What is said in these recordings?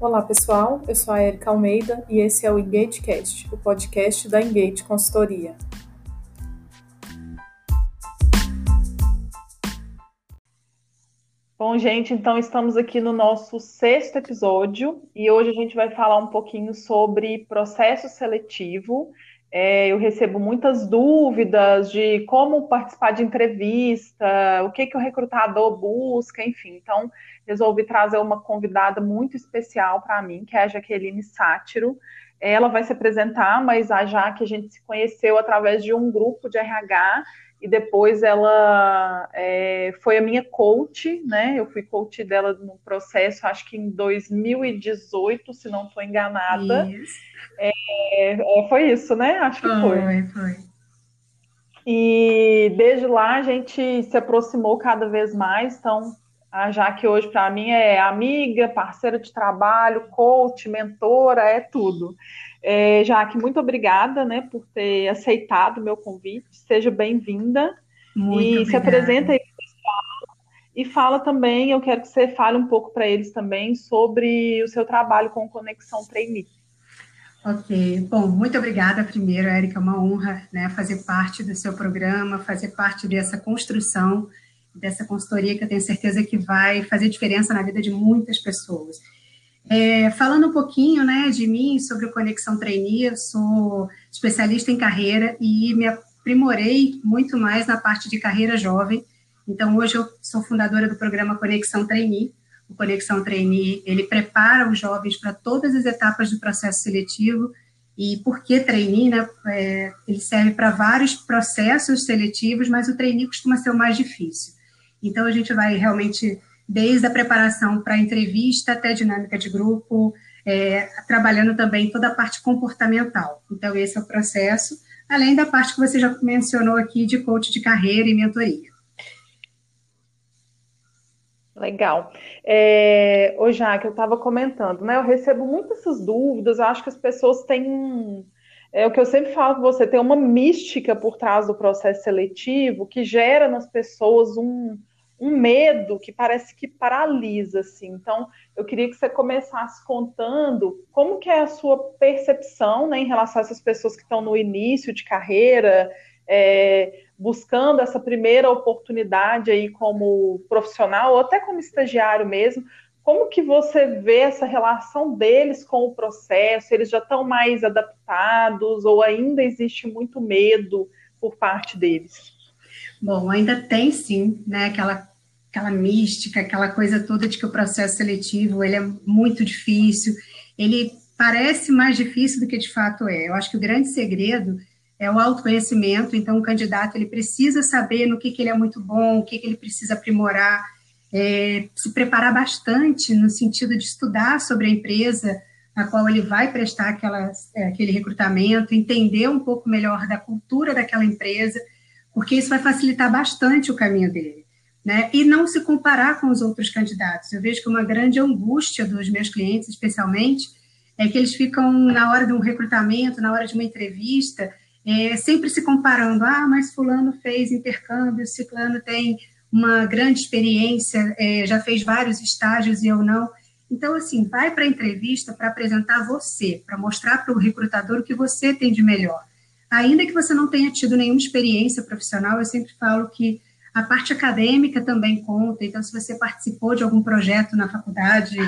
Olá, pessoal. Eu sou a Erika Almeida e esse é o EngageCast, o podcast da Engage Consultoria. Bom, gente, então estamos aqui no nosso sexto episódio e hoje a gente vai falar um pouquinho sobre processo seletivo. É, eu recebo muitas dúvidas de como participar de entrevista, o que, que o recrutador busca, enfim. Então, resolvi trazer uma convidada muito especial para mim, que é a Jaqueline Sátiro. Ela vai se apresentar, mas a Jaque a gente se conheceu através de um grupo de RH e depois ela é, foi a minha coach, né? Eu fui coach dela no processo, acho que em 2018, se não estou enganada. Isso. É, é, foi isso, né? Acho que foi. Foi, foi. E desde lá a gente se aproximou cada vez mais, então a Jaque hoje para mim é amiga, parceira de trabalho, coach, mentora, é tudo. É, Jaque, muito obrigada né, por ter aceitado o meu convite. Seja bem-vinda. E obrigada. se apresenta aí pessoal. E fala também, eu quero que você fale um pouco para eles também sobre o seu trabalho com Conexão Trainee. Ok, bom, muito obrigada primeiro, Érica, é uma honra né, fazer parte do seu programa, fazer parte dessa construção, dessa consultoria que eu tenho certeza que vai fazer diferença na vida de muitas pessoas. É, falando um pouquinho né, de mim, sobre o Conexão Trainee, sou especialista em carreira e me aprimorei muito mais na parte de carreira jovem. Então, hoje eu sou fundadora do programa Conexão Trainee. O Conexão Trainee, ele prepara os jovens para todas as etapas do processo seletivo. E por que trainee? Né? É, ele serve para vários processos seletivos, mas o trainee costuma ser o mais difícil. Então, a gente vai realmente desde a preparação para a entrevista até a dinâmica de grupo, é, trabalhando também toda a parte comportamental. Então, esse é o processo, além da parte que você já mencionou aqui de coach de carreira e mentoria. Legal. É, ô, Jaque, eu estava comentando, né? Eu recebo muitas essas dúvidas, eu acho que as pessoas têm. É o que eu sempre falo com você, tem uma mística por trás do processo seletivo que gera nas pessoas um, um medo que parece que paralisa, assim. Então, eu queria que você começasse contando como que é a sua percepção, né, em relação a essas pessoas que estão no início de carreira, é, buscando essa primeira oportunidade aí como profissional ou até como estagiário mesmo. Como que você vê essa relação deles com o processo? Eles já estão mais adaptados ou ainda existe muito medo por parte deles? Bom, ainda tem sim, né, aquela, aquela mística, aquela coisa toda de que o processo seletivo ele é muito difícil, ele parece mais difícil do que de fato é. Eu acho que o grande segredo é o autoconhecimento, então o candidato ele precisa saber no que, que ele é muito bom, o que, que ele precisa aprimorar, é, se preparar bastante no sentido de estudar sobre a empresa a qual ele vai prestar aquela, é, aquele recrutamento, entender um pouco melhor da cultura daquela empresa, porque isso vai facilitar bastante o caminho dele. Né? E não se comparar com os outros candidatos. Eu vejo que uma grande angústia dos meus clientes, especialmente, é que eles ficam na hora de um recrutamento, na hora de uma entrevista, é, sempre se comparando. Ah, mas fulano fez intercâmbio, ciclano tem uma grande experiência, é, já fez vários estágios e eu não. Então, assim, vai para a entrevista para apresentar você, para mostrar para o recrutador o que você tem de melhor. Ainda que você não tenha tido nenhuma experiência profissional, eu sempre falo que a parte acadêmica também conta. Então, se você participou de algum projeto na faculdade,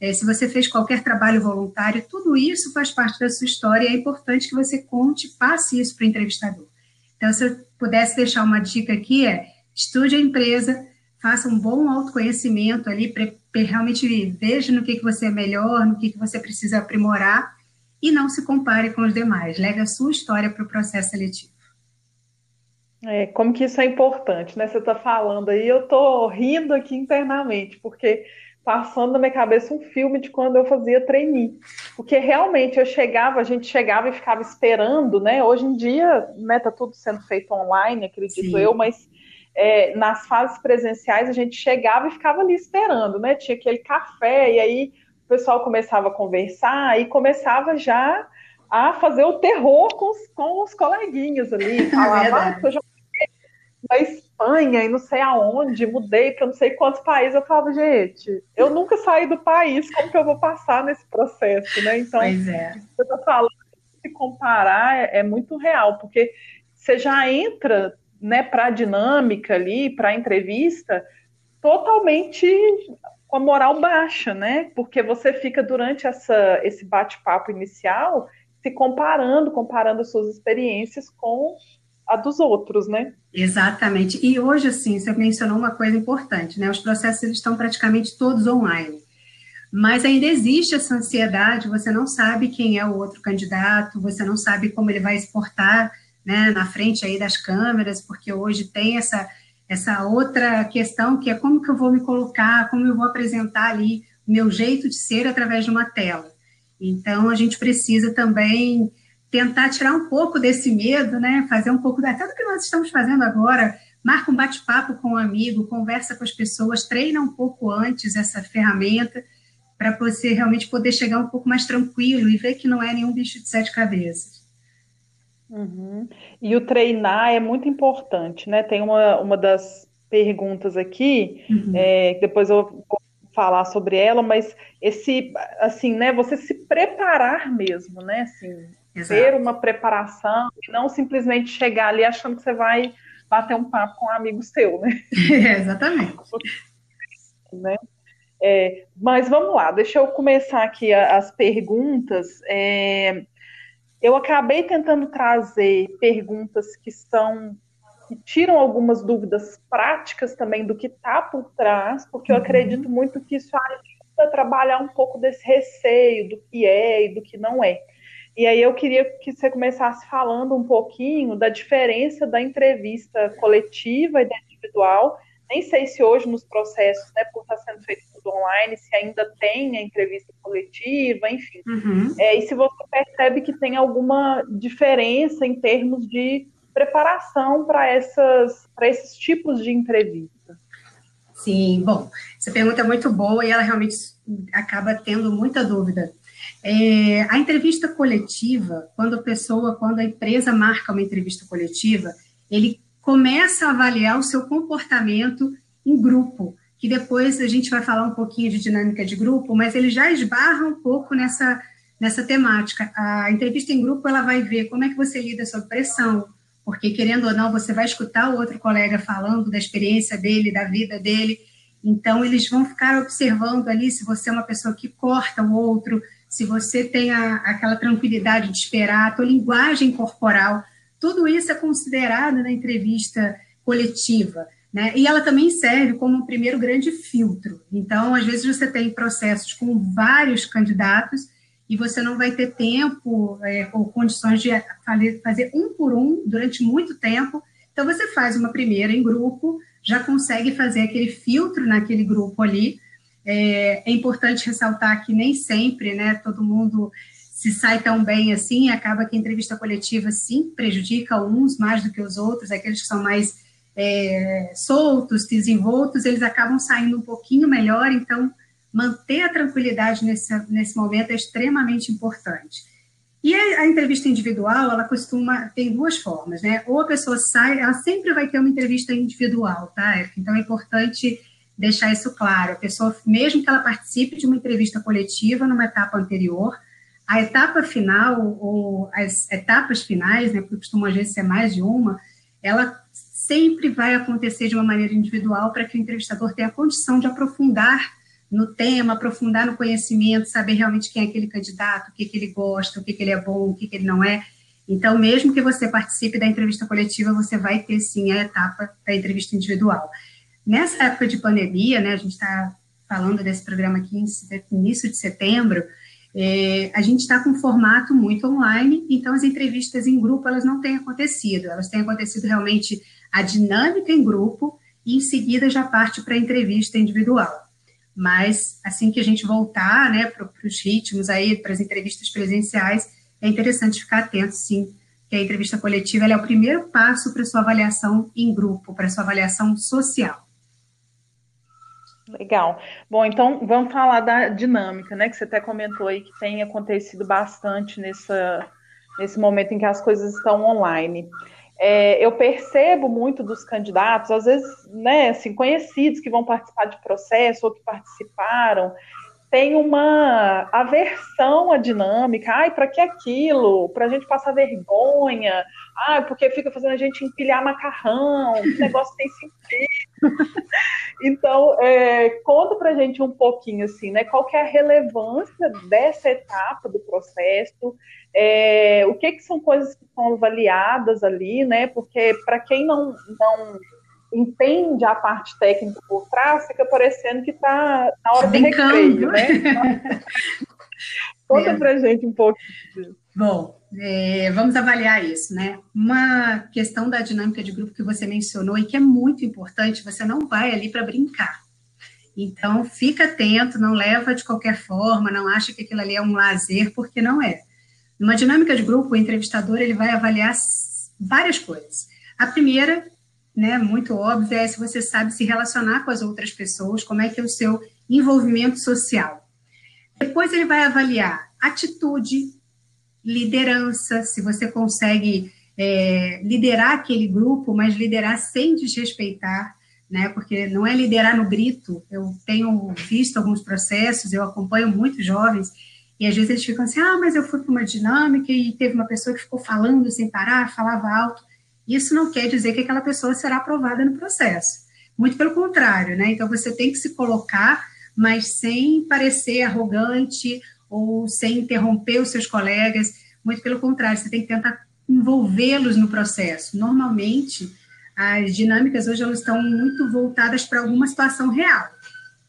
é, se você fez qualquer trabalho voluntário, tudo isso faz parte da sua história e é importante que você conte, passe isso para o entrevistador. Então, se eu pudesse deixar uma dica aqui, é estude a empresa, faça um bom autoconhecimento ali, realmente veja no que, que você é melhor, no que, que você precisa aprimorar e não se compare com os demais. Leve a sua história para o processo seletivo. É, como que isso é importante, né? Você está falando aí, eu estou rindo aqui internamente, porque passando na minha cabeça um filme de quando eu fazia trainee. Porque realmente eu chegava, a gente chegava e ficava esperando, né? Hoje em dia, né, tá tudo sendo feito online, acredito Sim. eu, mas é, nas fases presenciais a gente chegava e ficava ali esperando, né? Tinha aquele café, e aí o pessoal começava a conversar e começava já a fazer o terror com os, com os coleguinhas ali. É falava, ah, eu já na Espanha e não sei aonde, mudei para não sei quantos países. Eu falava, gente, eu nunca saí do país, como que eu vou passar nesse processo, né? Então, pois é. você está falando, se comparar é, é, muito real, porque você já entra né, para a dinâmica ali, para a entrevista, totalmente com a moral baixa, né? Porque você fica durante essa, esse bate-papo inicial se comparando, comparando suas experiências com a dos outros, né? Exatamente. E hoje, assim, você mencionou uma coisa importante, né? Os processos estão praticamente todos online. Mas ainda existe essa ansiedade, você não sabe quem é o outro candidato, você não sabe como ele vai exportar né, na frente aí das câmeras, porque hoje tem essa, essa outra questão que é como que eu vou me colocar, como eu vou apresentar ali o meu jeito de ser através de uma tela. Então, a gente precisa também tentar tirar um pouco desse medo, né? Fazer um pouco até do que nós estamos fazendo agora. Marca um bate-papo com um amigo, conversa com as pessoas, treina um pouco antes essa ferramenta para você realmente poder chegar um pouco mais tranquilo e ver que não é nenhum bicho de sete cabeças. Uhum. E o treinar é muito importante, né? Tem uma, uma das perguntas aqui, uhum. é, depois eu vou falar sobre ela, mas esse, assim, né? Você se preparar mesmo, né? Assim, Exato. ter uma preparação e não simplesmente chegar ali achando que você vai bater um papo com um amigo seu, né? É, exatamente. né? É, mas vamos lá, deixa eu começar aqui as perguntas. É, eu acabei tentando trazer perguntas que são que tiram algumas dúvidas práticas também do que está por trás, porque eu uhum. acredito muito que isso ajuda a trabalhar um pouco desse receio do que é e do que não é. E aí eu queria que você começasse falando um pouquinho da diferença da entrevista coletiva e da individual. Nem sei se hoje nos processos, né, por estar sendo feito online, se ainda tem a entrevista coletiva, enfim. Uhum. É, e se você percebe que tem alguma diferença em termos de preparação para esses tipos de entrevista. Sim, bom, essa pergunta é muito boa e ela realmente acaba tendo muita dúvida. É, a entrevista coletiva, quando a pessoa, quando a empresa marca uma entrevista coletiva, ele começa a avaliar o seu comportamento em grupo, que depois a gente vai falar um pouquinho de dinâmica de grupo, mas ele já esbarra um pouco nessa, nessa temática. A entrevista em grupo, ela vai ver como é que você lida sob pressão, porque querendo ou não, você vai escutar o outro colega falando da experiência dele, da vida dele, então eles vão ficar observando ali se você é uma pessoa que corta o outro, se você tem a, aquela tranquilidade de esperar, a tua linguagem corporal, tudo isso é considerado na entrevista coletiva. Né? E ela também serve como um primeiro grande filtro. Então, às vezes, você tem processos com vários candidatos e você não vai ter tempo é, ou condições de fazer um por um durante muito tempo. Então, você faz uma primeira em grupo, já consegue fazer aquele filtro naquele grupo ali, é, é, importante ressaltar que nem sempre, né, todo mundo se sai tão bem assim, acaba que a entrevista coletiva, sim, prejudica uns mais do que os outros, aqueles que são mais é, soltos, desenvoltos, eles acabam saindo um pouquinho melhor, então manter a tranquilidade nesse, nesse momento é extremamente importante. E a, a, entrevista individual, ela costuma, tem duas formas, né? Ou a pessoa sai, ela sempre vai ter uma entrevista individual, tá, Erika? Então é importante deixar isso claro. A pessoa, mesmo que ela participe de uma entrevista coletiva numa etapa anterior, a etapa final, ou as etapas finais, né, porque costuma às vezes ser mais de uma, ela sempre vai acontecer de uma maneira individual para que o entrevistador tenha a condição de aprofundar no tema, aprofundar no conhecimento, saber realmente quem é aquele candidato, o que, que ele gosta, o que, que ele é bom, o que, que ele não é. Então, mesmo que você participe da entrevista coletiva, você vai ter sim a etapa da entrevista individual. Nessa época de pandemia, né, a gente está falando desse programa aqui em início de setembro, é, a gente está com um formato muito online, então as entrevistas em grupo elas não têm acontecido, elas têm acontecido realmente a dinâmica em grupo e em seguida já parte para a entrevista individual. Mas assim que a gente voltar né, para os ritmos aí, para as entrevistas presenciais, é interessante ficar atento, sim, que a entrevista coletiva é o primeiro passo para sua avaliação em grupo, para sua avaliação social. Legal. Bom, então vamos falar da dinâmica, né? Que você até comentou aí que tem acontecido bastante nessa, nesse momento em que as coisas estão online. É, eu percebo muito dos candidatos, às vezes, né, assim, conhecidos que vão participar de processo ou que participaram, tem uma aversão à dinâmica. Ai, para que aquilo? Para a gente passar vergonha? Ai, porque fica fazendo a gente empilhar macarrão? Que negócio tem sentido? Então, é, conta para a gente um pouquinho assim, né? Qual que é a relevância dessa etapa do processo? É, o que, que são coisas que são avaliadas ali, né? Porque para quem não, não entende a parte técnica por trás, fica parecendo que está na hora do recreio, né? Conta é. pra gente um pouco disso. Bom, é, vamos avaliar isso, né? Uma questão da dinâmica de grupo que você mencionou e que é muito importante, você não vai ali para brincar. Então, fica atento, não leva de qualquer forma, não acha que aquilo ali é um lazer, porque não é. Numa dinâmica de grupo, o entrevistador ele vai avaliar várias coisas. A primeira né, muito óbvio é se você sabe se relacionar com as outras pessoas, como é que é o seu envolvimento social. Depois ele vai avaliar atitude, liderança, se você consegue é, liderar aquele grupo, mas liderar sem desrespeitar, né? Porque não é liderar no grito. Eu tenho visto alguns processos, eu acompanho muitos jovens e às vezes eles ficam assim: ah, mas eu fui para uma dinâmica e teve uma pessoa que ficou falando sem parar, falava alto. Isso não quer dizer que aquela pessoa será aprovada no processo. Muito pelo contrário, né? Então você tem que se colocar, mas sem parecer arrogante ou sem interromper os seus colegas. Muito pelo contrário, você tem que tentar envolvê-los no processo. Normalmente, as dinâmicas hoje elas estão muito voltadas para alguma situação real.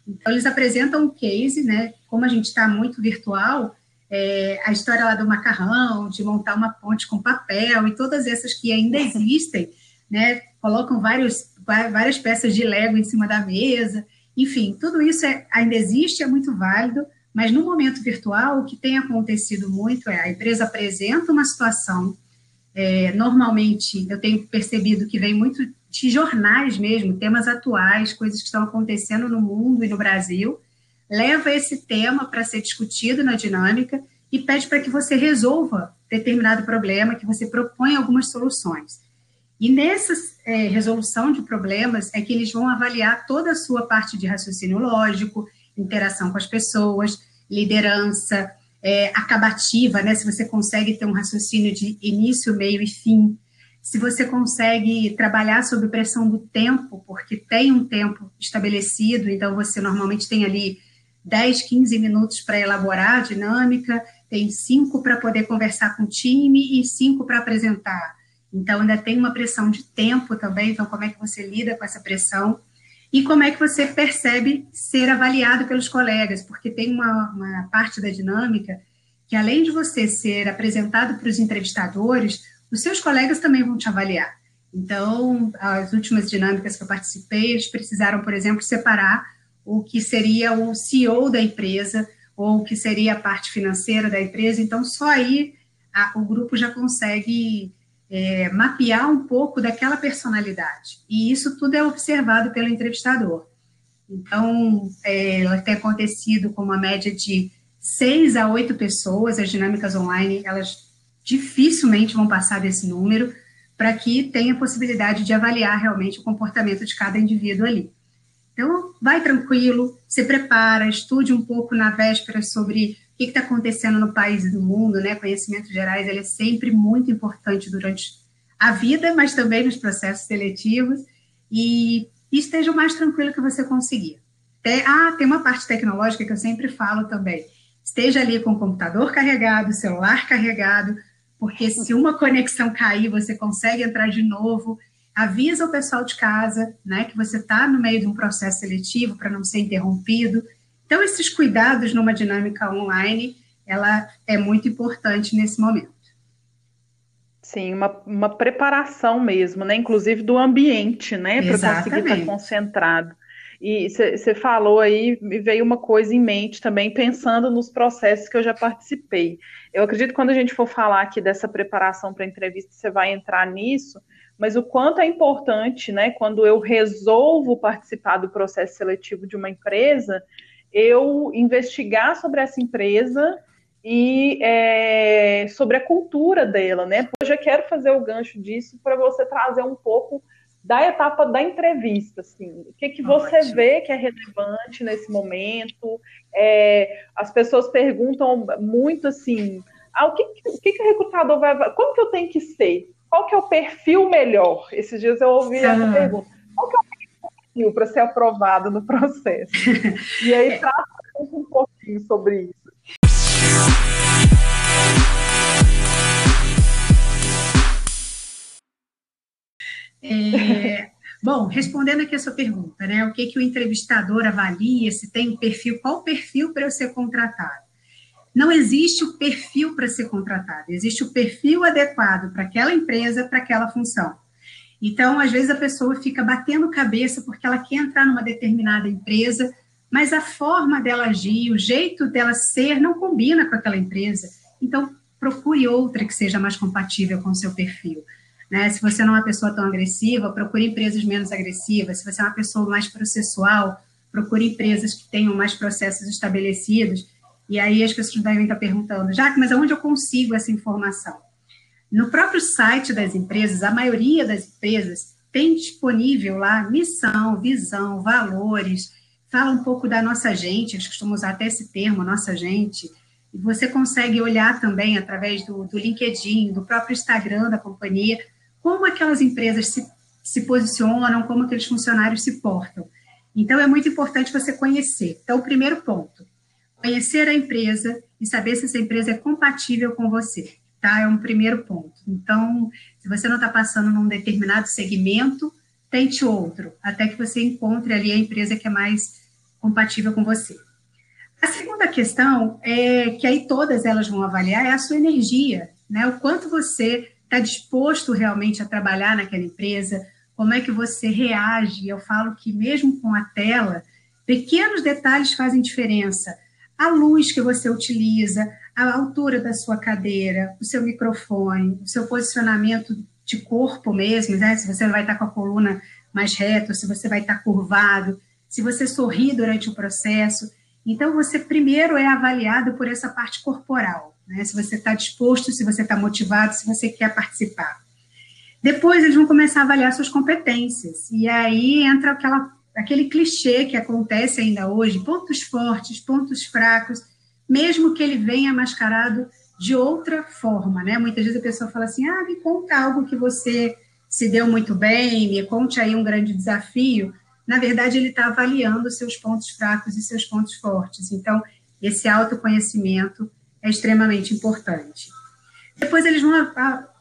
Então, eles apresentam um case, né? Como a gente está muito virtual, é, a história lá do macarrão, de montar uma ponte com papel e todas essas que ainda existem, né? Colocam vários, várias peças de Lego em cima da mesa, enfim, tudo isso é, ainda existe, é muito válido, mas no momento virtual, o que tem acontecido muito é a empresa apresenta uma situação, é, normalmente eu tenho percebido que vem muito de jornais mesmo, temas atuais, coisas que estão acontecendo no mundo e no Brasil, leva esse tema para ser discutido na dinâmica e pede para que você resolva determinado problema, que você proponha algumas soluções. E nessa é, resolução de problemas é que eles vão avaliar toda a sua parte de raciocínio lógico, interação com as pessoas, liderança, é, acabativa, né? Se você consegue ter um raciocínio de início, meio e fim, se você consegue trabalhar sob pressão do tempo, porque tem um tempo estabelecido, então você normalmente tem ali 10, 15 minutos para elaborar a dinâmica, tem cinco para poder conversar com o time e cinco para apresentar. Então, ainda tem uma pressão de tempo também. Então, como é que você lida com essa pressão? E como é que você percebe ser avaliado pelos colegas? Porque tem uma, uma parte da dinâmica que, além de você ser apresentado para os entrevistadores, os seus colegas também vão te avaliar. Então, as últimas dinâmicas que eu participei, eles precisaram, por exemplo, separar o que seria o CEO da empresa ou o que seria a parte financeira da empresa. Então, só aí a, o grupo já consegue é, mapear um pouco daquela personalidade. E isso tudo é observado pelo entrevistador. Então, é, ela tem acontecido com uma média de seis a oito pessoas, as dinâmicas online, elas dificilmente vão passar desse número, para que tenha possibilidade de avaliar realmente o comportamento de cada indivíduo ali. Então, vai tranquilo, se prepara, estude um pouco na véspera sobre que está acontecendo no país e no mundo, né? Conhecimentos gerais, ele é sempre muito importante durante a vida, mas também nos processos seletivos, e, esteja o mais tranquilo que você conseguir. Tem, ah, tem uma parte tecnológica que eu sempre falo também. Esteja ali com o computador carregado, celular carregado, porque se uma conexão cair, você consegue entrar de novo avisa o pessoal de casa, né, que você está no meio de um processo seletivo para não ser interrompido. Então, esses cuidados numa dinâmica online, ela é muito importante nesse momento. Sim, uma, uma preparação mesmo, né? Inclusive do ambiente, né? Para conseguir estar concentrado. E você falou aí, me veio uma coisa em mente também, pensando nos processos que eu já participei. Eu acredito que quando a gente for falar aqui dessa preparação para a entrevista, você vai entrar nisso, mas o quanto é importante, né, quando eu resolvo participar do processo seletivo de uma empresa, eu investigar sobre essa empresa e é, sobre a cultura dela, né? Hoje eu quero fazer o gancho disso para você trazer um pouco da etapa da entrevista, assim, o que, que você Ótimo. vê que é relevante nesse momento? É, as pessoas perguntam muito assim, ah, o que, o que, que o recrutador vai, como que eu tenho que ser? Qual que é o perfil melhor? Esses dias eu ouvi ah. essa pergunta. Qual que é o perfil para ser aprovado no processo? E aí trata um pouquinho sobre isso. É, bom, respondendo aqui a sua pergunta, né? O que, que o entrevistador avalia, se tem um perfil, qual o perfil para eu ser contratado? Não existe o perfil para ser contratado, existe o perfil adequado para aquela empresa, para aquela função. Então, às vezes a pessoa fica batendo cabeça porque ela quer entrar numa determinada empresa, mas a forma dela agir, o jeito dela ser não combina com aquela empresa. Então, procure outra que seja mais compatível com o seu perfil. Né? Se você não é uma pessoa tão agressiva, procure empresas menos agressivas. Se você é uma pessoa mais processual, procure empresas que tenham mais processos estabelecidos. E aí as pessoas devem estar perguntando, Jaque, mas aonde eu consigo essa informação? No próprio site das empresas, a maioria das empresas tem disponível lá missão, visão, valores, fala um pouco da nossa gente, eu costumo usar até esse termo, nossa gente, e você consegue olhar também através do, do LinkedIn, do próprio Instagram da companhia, como aquelas empresas se, se posicionam, como aqueles funcionários se portam. Então, é muito importante você conhecer. Então, o primeiro ponto, conhecer a empresa e saber se essa empresa é compatível com você, tá? É um primeiro ponto. Então, se você não está passando num determinado segmento, tente outro, até que você encontre ali a empresa que é mais compatível com você. A segunda questão é que aí todas elas vão avaliar é a sua energia, né? O quanto você está disposto realmente a trabalhar naquela empresa, como é que você reage. Eu falo que mesmo com a tela, pequenos detalhes fazem diferença. A luz que você utiliza, a altura da sua cadeira, o seu microfone, o seu posicionamento de corpo mesmo, né? se você vai estar com a coluna mais reta, se você vai estar curvado, se você sorri durante o processo. Então, você primeiro é avaliado por essa parte corporal né? se você está disposto, se você está motivado, se você quer participar. Depois eles vão começar a avaliar suas competências, e aí entra aquela, aquele clichê que acontece ainda hoje: pontos fortes, pontos fracos, mesmo que ele venha mascarado de outra forma, né? Muitas vezes a pessoa fala assim: ah, me conta algo que você se deu muito bem, me conte aí um grande desafio. Na verdade, ele está avaliando seus pontos fracos e seus pontos fortes. Então, esse autoconhecimento é extremamente importante. Depois eles vão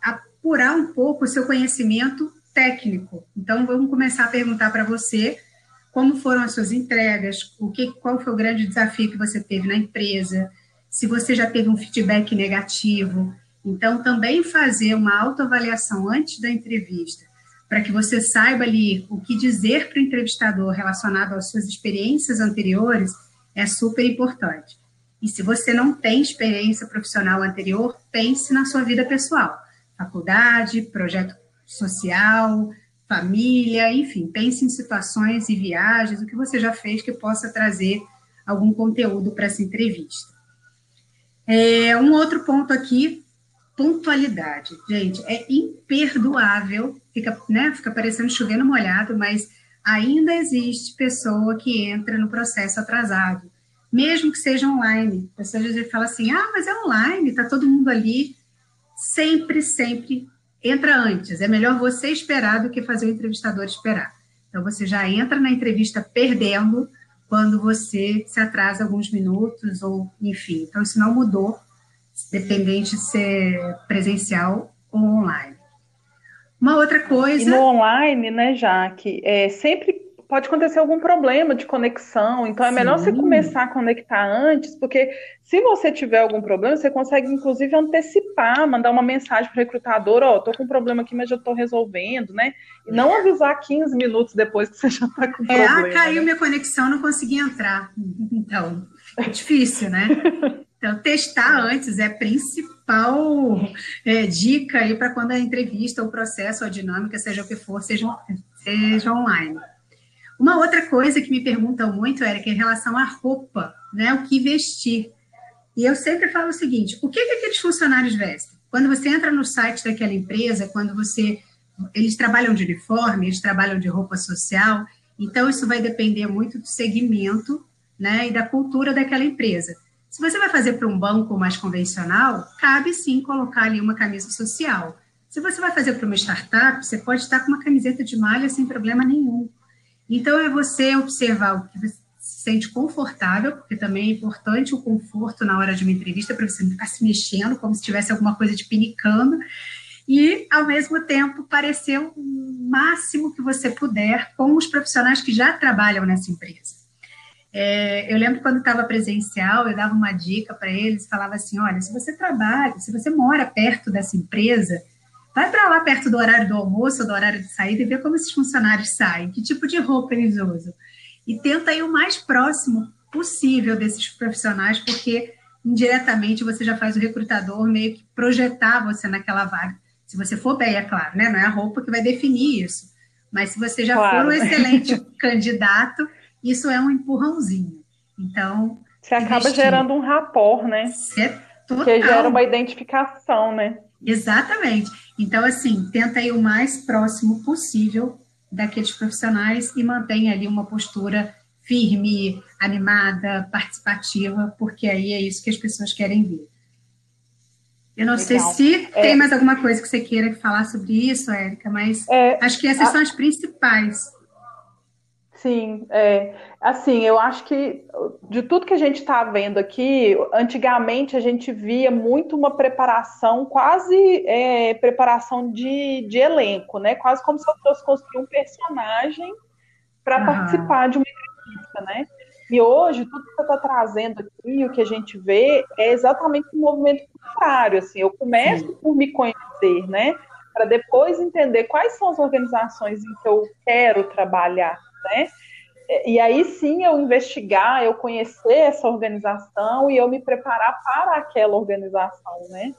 apurar um pouco o seu conhecimento técnico. Então vamos começar a perguntar para você como foram as suas entregas, o que, qual foi o grande desafio que você teve na empresa, se você já teve um feedback negativo. Então também fazer uma autoavaliação antes da entrevista, para que você saiba ali o que dizer para o entrevistador relacionado às suas experiências anteriores, é super importante. E se você não tem experiência profissional anterior, pense na sua vida pessoal. Faculdade, projeto social, família, enfim, pense em situações e viagens, o que você já fez que possa trazer algum conteúdo para essa entrevista. É, um outro ponto aqui, pontualidade. Gente, é imperdoável, fica, né, fica parecendo chovendo molhado, mas ainda existe pessoa que entra no processo atrasado mesmo que seja online. As pessoas às vezes falam assim, ah, mas é online, está todo mundo ali. Sempre, sempre entra antes. É melhor você esperar do que fazer o entrevistador esperar. Então, você já entra na entrevista perdendo quando você se atrasa alguns minutos, ou enfim. Então, isso não mudou, dependente de ser presencial ou online. Uma outra coisa. E no online, né, Jaque, é, sempre pode acontecer algum problema de conexão, então é melhor Sim. você começar a conectar antes, porque se você tiver algum problema, você consegue inclusive antecipar, mandar uma mensagem para o recrutador, ó, oh, tô com um problema aqui, mas já estou resolvendo, né? E não avisar 15 minutos depois que você já está com é, problema. Ah, caiu né? minha conexão, não consegui entrar. Então, é difícil, né? Então, testar antes é a principal é, dica aí para quando a entrevista, o processo, a dinâmica, seja o que for, seja, seja online. Uma outra coisa que me perguntam muito, Eric, é em relação à roupa, né? O que vestir. E eu sempre falo o seguinte: o que, que aqueles funcionários vestem? Quando você entra no site daquela empresa, quando você. Eles trabalham de uniforme, eles trabalham de roupa social, então isso vai depender muito do segmento né, e da cultura daquela empresa. Se você vai fazer para um banco mais convencional, cabe sim colocar ali uma camisa social. Se você vai fazer para uma startup, você pode estar com uma camiseta de malha sem problema nenhum. Então, é você observar o que você se sente confortável, porque também é importante o conforto na hora de uma entrevista, para você não ficar se mexendo como se tivesse alguma coisa de pinicando, e, ao mesmo tempo, parecer o máximo que você puder com os profissionais que já trabalham nessa empresa. É, eu lembro quando estava presencial, eu dava uma dica para eles, falava assim: olha, se você trabalha, se você mora perto dessa empresa, vai para lá perto do horário do almoço, do horário de saída e vê como esses funcionários saem, que tipo de roupa eles usam e tenta ir o mais próximo possível desses profissionais, porque indiretamente você já faz o recrutador meio que projetar você naquela vaga. Se você for bem, é claro, né? Não é a roupa que vai definir isso. Mas se você já claro. for um excelente candidato, isso é um empurrãozinho. Então. Você acaba investir. gerando um rapport, né? Total. Que gera uma identificação, né? Exatamente. Então, assim, tenta ir o mais próximo possível daqueles profissionais e mantém ali uma postura firme, animada, participativa, porque aí é isso que as pessoas querem ver. Eu não Legal. sei se é, tem mais alguma coisa que você queira falar sobre isso, Érica, mas é, acho que essas a, são as principais. Sim, é, assim, eu acho que de tudo que a gente está vendo aqui, antigamente a gente via muito uma preparação, quase é, preparação de, de elenco, né? Quase como se eu fosse construir um personagem para uhum. participar de uma entrevista, né? E hoje, tudo que você está trazendo aqui, o que a gente vê, é exatamente o um movimento contrário. Assim, eu começo Sim. por me conhecer, né? Para depois entender quais são as organizações em que eu quero trabalhar né? E aí sim eu investigar, eu conhecer essa organização e eu me preparar para aquela organização, né?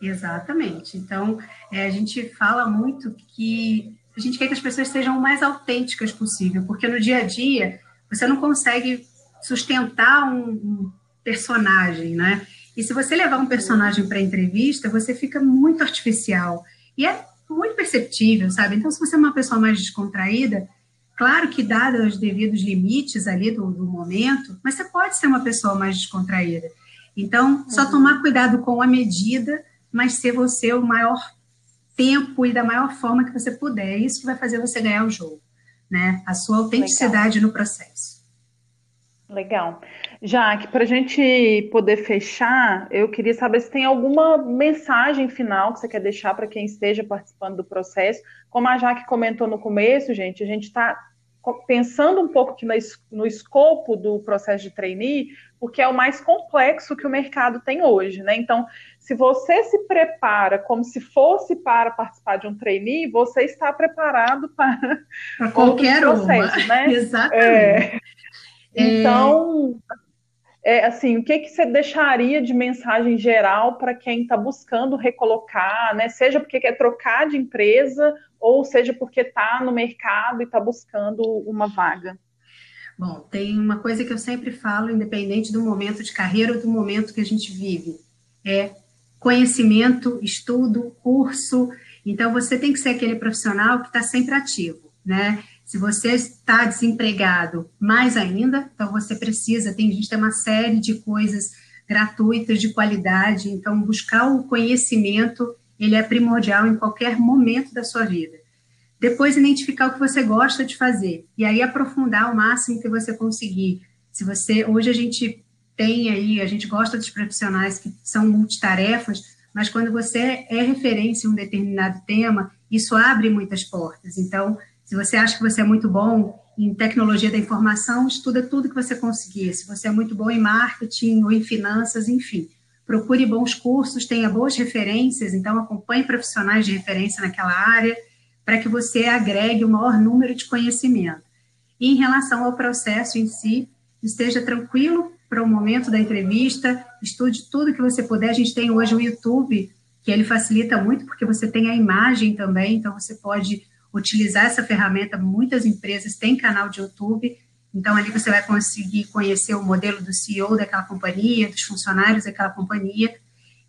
Exatamente. Então, é, a gente fala muito que a gente quer que as pessoas sejam o mais autênticas possível, porque no dia a dia você não consegue sustentar um, um personagem, né? E se você levar um personagem para entrevista, você fica muito artificial. E é muito perceptível, sabe? Então, se você é uma pessoa mais descontraída, Claro que, dados os devidos limites ali do, do, momento, mas você pode ser uma pessoa mais descontraída. Então, só uhum. tomar cuidado com a medida, mas ser você o maior tempo e da maior forma que você puder. Isso que vai fazer você ganhar o jogo, né? A sua autenticidade Legal. no processo. Legal. Jaque, para a gente poder fechar, eu queria saber se tem alguma mensagem final que você quer deixar para quem esteja participando do processo. Como a Jaque comentou no começo, gente, a gente está pensando um pouco aqui no escopo do processo de trainee, porque é o mais complexo que o mercado tem hoje, né? Então, se você se prepara como se fosse para participar de um trainee, você está preparado para, para qualquer processo, né? Exatamente. É, então, é, assim, o que, que você deixaria de mensagem geral para quem está buscando recolocar, né? Seja porque quer trocar de empresa ou seja porque está no mercado e está buscando uma vaga? Bom, tem uma coisa que eu sempre falo, independente do momento de carreira ou do momento que a gente vive, é conhecimento, estudo, curso. Então, você tem que ser aquele profissional que está sempre ativo, né? Se você está desempregado, mais ainda, então você precisa, tem, a gente tem uma série de coisas gratuitas, de qualidade, então buscar o conhecimento ele é primordial em qualquer momento da sua vida. Depois, identificar o que você gosta de fazer e aí aprofundar o máximo que você conseguir. Se você, hoje a gente tem aí, a gente gosta dos profissionais que são multitarefas, mas quando você é referência em um determinado tema, isso abre muitas portas. Então, se você acha que você é muito bom em tecnologia da informação, estuda tudo que você conseguir. Se você é muito bom em marketing ou em finanças, enfim, procure bons cursos, tenha boas referências, então acompanhe profissionais de referência naquela área, para que você agregue o maior número de conhecimento. E em relação ao processo em si, esteja tranquilo para o momento da entrevista, estude tudo que você puder. A gente tem hoje o YouTube, que ele facilita muito, porque você tem a imagem também, então você pode utilizar essa ferramenta. Muitas empresas têm canal de YouTube, Então, ali você vai conseguir conhecer o modelo do CEO daquela companhia, dos funcionários daquela companhia,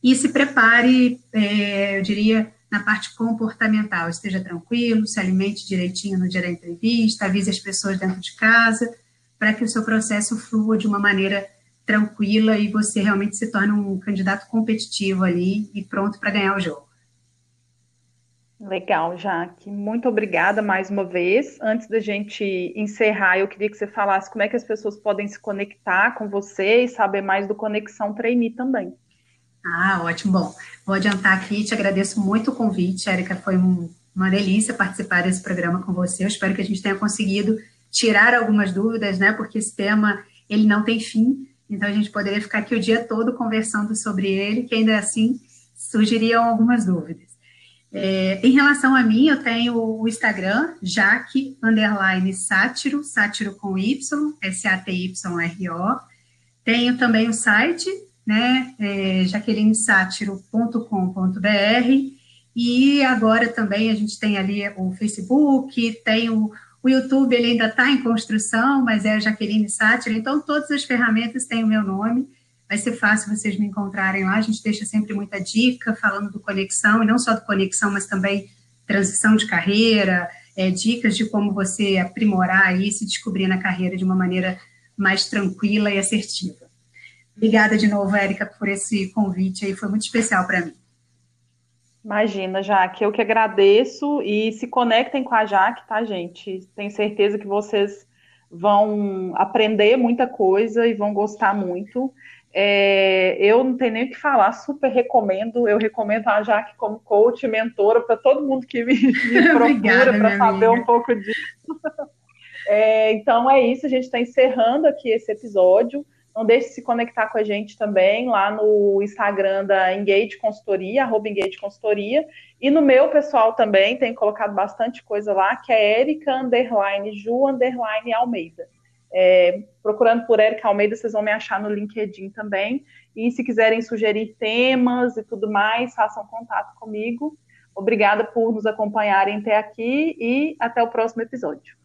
e se prepare, é, eu diria, na parte comportamental. Esteja tranquilo, se alimente direitinho no dia da entrevista, avise as pessoas dentro de casa, para que o seu processo flua de uma maneira tranquila e você realmente se torne um candidato competitivo ali e pronto para ganhar o jogo. Legal, Jaque. Muito obrigada mais uma vez. Antes da gente encerrar, eu queria que você falasse como é que as pessoas podem se conectar com você e saber mais do Conexão Trainee também. Ah, ótimo. Bom, vou adiantar aqui, te agradeço muito o convite, Érica. Foi um, uma delícia participar desse programa com você. Eu espero que a gente tenha conseguido tirar algumas dúvidas, né? Porque esse tema ele não tem fim. Então a gente poderia ficar aqui o dia todo conversando sobre ele, que ainda assim surgiriam algumas dúvidas. É, em relação a mim, eu tenho o Instagram, Jaque, underline sátiro, sátiro com Y, S-A-T-Y-R-O. Tenho também o site, né, é, jaquelinesátiro.com.br. E agora também a gente tem ali o Facebook, tem o, o YouTube, ele ainda está em construção, mas é Jaqueline Sátiro, então todas as ferramentas têm o meu nome vai ser fácil vocês me encontrarem lá. A gente deixa sempre muita dica falando do conexão, e não só do conexão, mas também transição de carreira, é, dicas de como você aprimorar e se descobrir na carreira de uma maneira mais tranquila e assertiva. Obrigada de novo, Érica, por esse convite aí, foi muito especial para mim. Imagina, Jaque, eu que agradeço e se conectem com a Jaque, tá, gente? Tenho certeza que vocês vão aprender muita coisa e vão gostar muito. É, eu não tenho nem o que falar, super recomendo. Eu recomendo a Jaque como coach, mentora para todo mundo que me, me procura para saber amiga. um pouco disso. É, então é isso, a gente está encerrando aqui esse episódio. Não deixe de se conectar com a gente também lá no Instagram da Engage Consultoria, arroba Engage Consultoria. E no meu pessoal também, tem colocado bastante coisa lá, que é Erika Underline Ju Underline Almeida. É, procurando por Erika Almeida, vocês vão me achar no LinkedIn também. E se quiserem sugerir temas e tudo mais, façam contato comigo. Obrigada por nos acompanharem até aqui e até o próximo episódio.